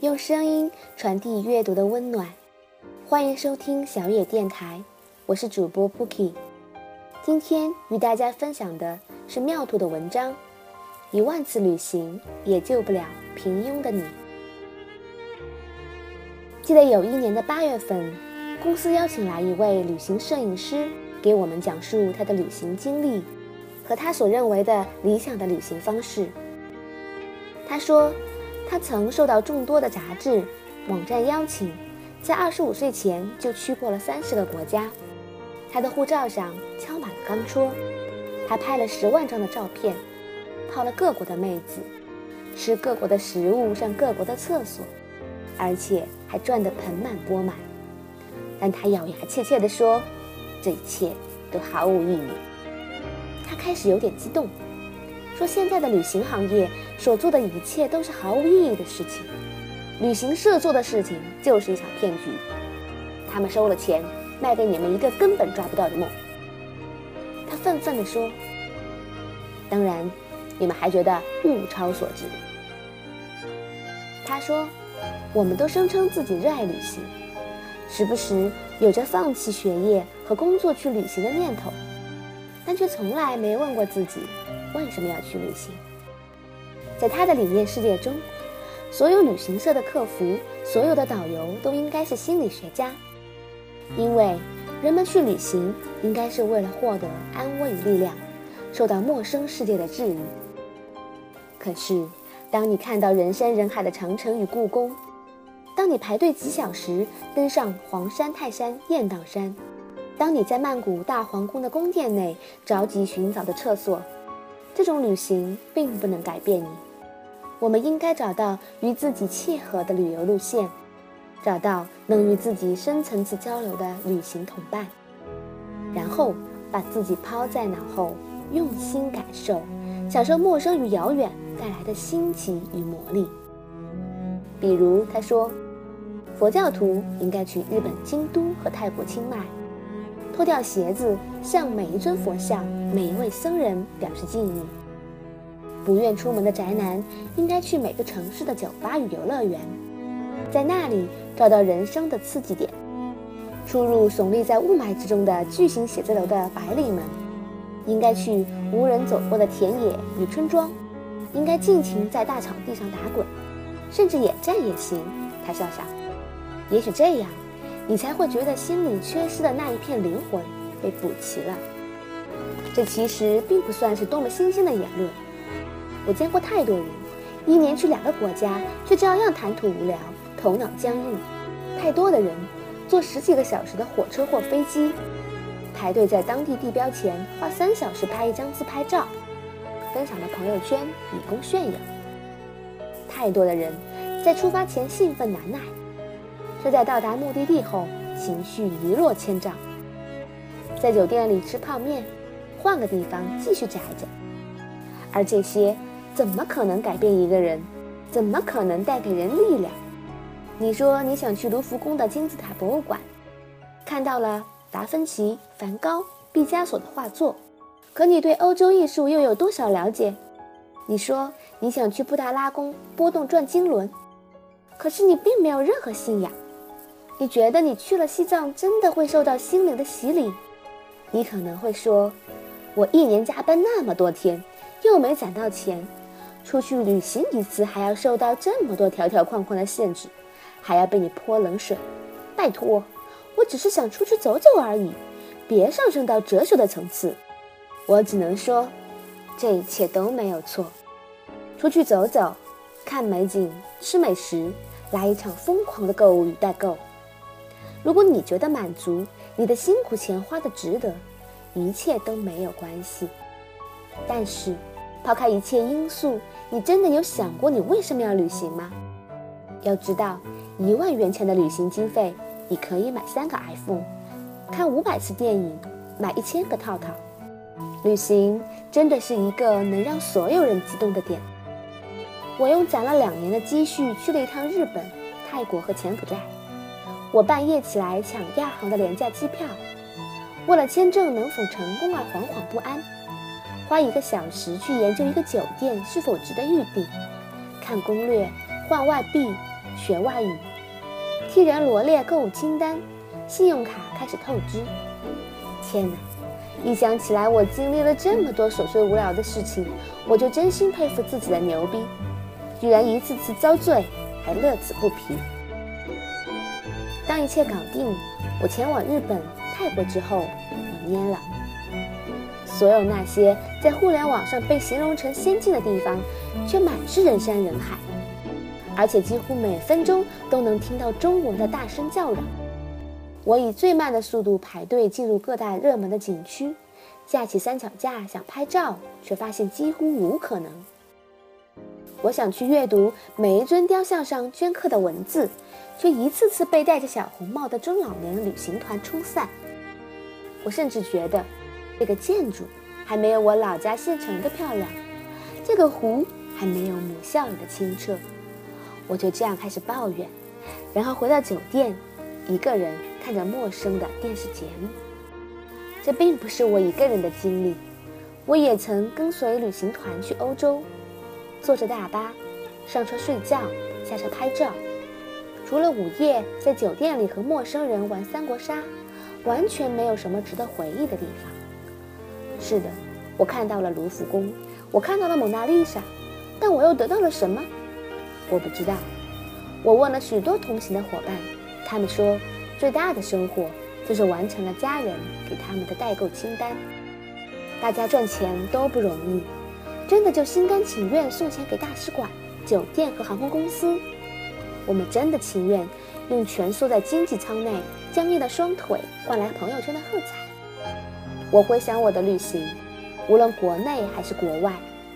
用声音传递阅读的温暖。欢迎收听小野电台，我是主播 Bookie。今天与大家分享的是妙兔的文章：一万次旅行也救不了平庸的你。记得有一年的八月份，公司邀请来一位旅行摄影师，给我们讲述他的旅行经历和他所认为的理想的旅行方式。他说，他曾受到众多的杂志、网站邀请，在二十五岁前就去过了三十个国家。他的护照上敲满了钢戳，还拍了十万张的照片，泡了各国的妹子，吃各国的食物，上各国的厕所，而且还赚得盆满钵满。但他咬牙切切地说，这一切都毫无意义。他开始有点激动。说现在的旅行行业所做的一切都是毫无意义的事情，旅行社做的事情就是一场骗局，他们收了钱卖给你们一个根本抓不到的梦。他愤愤地说：“当然，你们还觉得物超所值。”他说：“我们都声称自己热爱旅行，时不时有着放弃学业和工作去旅行的念头，但却从来没问过自己。”为什么要去旅行？在他的理念世界中，所有旅行社的客服、所有的导游都应该是心理学家，因为人们去旅行应该是为了获得安慰与力量，受到陌生世界的治愈。可是，当你看到人山人海的长城与故宫，当你排队几小时登上黄山、泰山、雁荡山，当你在曼谷大皇宫的宫殿内着急寻找的厕所，这种旅行并不能改变你。我们应该找到与自己契合的旅游路线，找到能与自己深层次交流的旅行同伴，然后把自己抛在脑后，用心感受，享受陌生与遥远带来的新奇与魔力。比如，他说，佛教徒应该去日本京都和泰国清迈。脱掉鞋子，向每一尊佛像、每一位僧人表示敬意。不愿出门的宅男应该去每个城市的酒吧与游乐园，在那里找到人生的刺激点。出入耸立在雾霾之中的巨型写字楼的白领们，应该去无人走过的田野与村庄，应该尽情在大草地上打滚，甚至野战也行。他笑笑，也许这样。你才会觉得心里缺失的那一片灵魂被补齐了。这其实并不算是多么新鲜的言论。我见过太多人，一年去两个国家，却照样谈吐无聊，头脑僵硬。太多的人坐十几个小时的火车或飞机，排队在当地地标前花三小时拍一张自拍照，分享到朋友圈以供炫耀。太多的人在出发前兴奋难耐。却在到达目的地后，情绪一落千丈。在酒店里吃泡面，换个地方继续宅着。而这些怎么可能改变一个人？怎么可能带给人力量？你说你想去卢浮宫的金字塔博物馆，看到了达芬奇、梵高、毕加索的画作，可你对欧洲艺术又有多少了解？你说你想去布达拉宫波动转经轮，可是你并没有任何信仰。你觉得你去了西藏真的会受到心灵的洗礼？你可能会说：“我一年加班那么多天，又没攒到钱，出去旅行一次还要受到这么多条条框框的限制，还要被你泼冷水。拜托，我只是想出去走走而已，别上升到哲学的层次。”我只能说，这一切都没有错。出去走走，看美景，吃美食，来一场疯狂的购物与代购。如果你觉得满足，你的辛苦钱花的值得，一切都没有关系。但是，抛开一切因素，你真的有想过你为什么要旅行吗？要知道，一万元钱的旅行经费，你可以买三个 iPhone，看五百次电影，买一千个套套。旅行真的是一个能让所有人激动的点。我用攒了两年的积蓄去了一趟日本、泰国和柬埔寨。我半夜起来抢亚航的廉价机票，为了签证能否成功而惶惶不安，花一个小时去研究一个酒店是否值得预订，看攻略、换外币、学外语，替人罗列购物清单，信用卡开始透支。天哪！一想起来我经历了这么多琐碎无聊的事情，我就真心佩服自己的牛逼，居然一次次遭罪还乐此不疲。当一切搞定，我前往日本、泰国之后，我蔫了。所有那些在互联网上被形容成先进的地方，却满是人山人海，而且几乎每分钟都能听到中文的大声叫嚷。我以最慢的速度排队进入各大热门的景区，架起三脚架想拍照，却发现几乎无可能。我想去阅读每一尊雕像上镌刻的文字，却一次次被戴着小红帽的中老年旅行团冲散。我甚至觉得，这个建筑还没有我老家县城的漂亮，这个湖还没有母校里的清澈。我就这样开始抱怨，然后回到酒店，一个人。看着陌生的电视节目，这并不是我一个人的经历。我也曾跟随旅行团去欧洲，坐着大巴，上车睡觉，下车拍照。除了午夜在酒店里和陌生人玩三国杀，完全没有什么值得回忆的地方。是的，我看到了卢浮宫，我看到了蒙娜丽莎，但我又得到了什么？我不知道。我问了许多同行的伙伴，他们说。最大的收获就是完成了家人给他们的代购清单。大家赚钱都不容易，真的就心甘情愿送钱给大使馆、酒店和航空公司。我们真的情愿用蜷缩在经济舱内僵硬的双腿换来朋友圈的喝彩。我回想我的旅行，无论国内还是国外，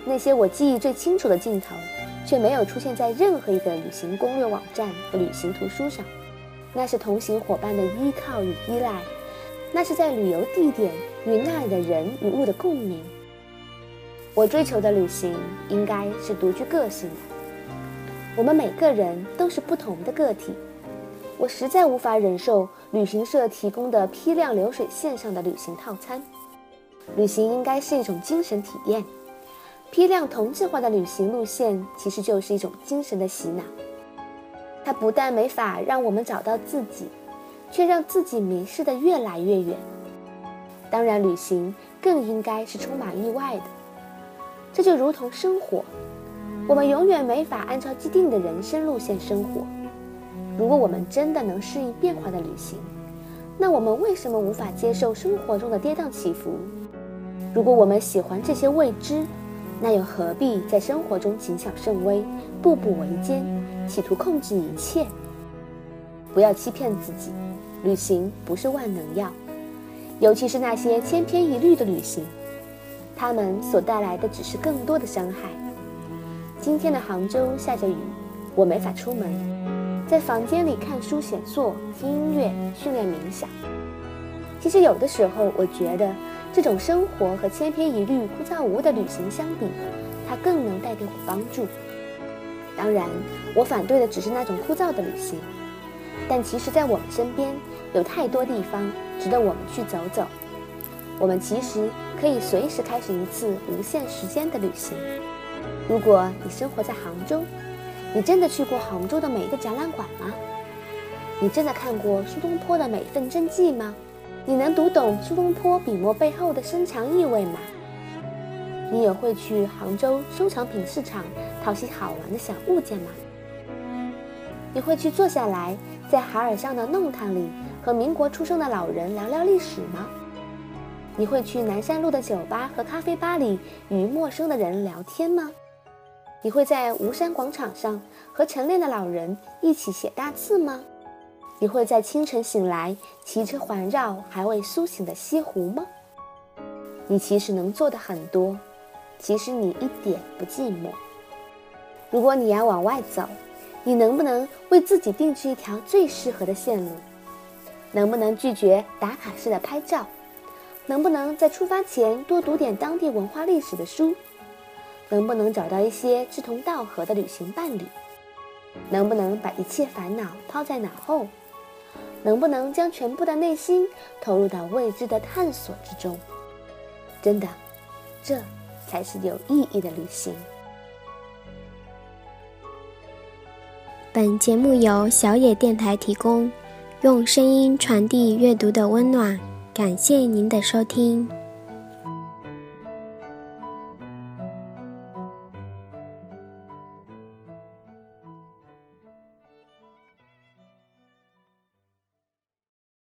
那些我记忆最清楚的镜头，却没有出现在任何一个旅行攻略网站和旅行图书上。那是同行伙伴的依靠与依赖，那是在旅游地点与那里的人与物的共鸣。我追求的旅行应该是独具个性的。我们每个人都是不同的个体。我实在无法忍受旅行社提供的批量流水线上的旅行套餐。旅行应该是一种精神体验。批量同质化的旅行路线其实就是一种精神的洗脑。它不但没法让我们找到自己，却让自己迷失的越来越远。当然，旅行更应该是充满意外的。这就如同生活，我们永远没法按照既定的人生路线生活。如果我们真的能适应变化的旅行，那我们为什么无法接受生活中的跌宕起伏？如果我们喜欢这些未知，那又何必在生活中谨小慎微，步步维艰？企图控制一切，不要欺骗自己。旅行不是万能药，尤其是那些千篇一律的旅行，他们所带来的只是更多的伤害。今天的杭州下着雨，我没法出门，在房间里看书写作、听音乐、训练冥想。其实有的时候，我觉得这种生活和千篇一律、枯燥无的旅行相比，它更能带给我帮助。当然，我反对的只是那种枯燥的旅行。但其实，在我们身边有太多地方值得我们去走走。我们其实可以随时开始一次无限时间的旅行。如果你生活在杭州，你真的去过杭州的每一个展览馆吗？你真的看过苏东坡的每一份真迹吗？你能读懂苏东坡笔墨背后的深藏意味吗？你也会去杭州收藏品市场淘些好玩的小物件吗？你会去坐下来在海尔巷的弄堂里和民国出生的老人聊聊历史吗？你会去南山路的酒吧和咖啡吧里与陌生的人聊天吗？你会在吴山广场上和晨练的老人一起写大字吗？你会在清晨醒来骑车环绕还未苏醒的西湖吗？你其实能做的很多。其实你一点不寂寞。如果你要往外走，你能不能为自己定制一条最适合的线路？能不能拒绝打卡式的拍照？能不能在出发前多读点当地文化历史的书？能不能找到一些志同道合的旅行伴侣？能不能把一切烦恼抛在脑后？能不能将全部的内心投入到未知的探索之中？真的，这。才是有意义的旅行。本节目由小野电台提供，用声音传递阅读的温暖。感谢您的收听。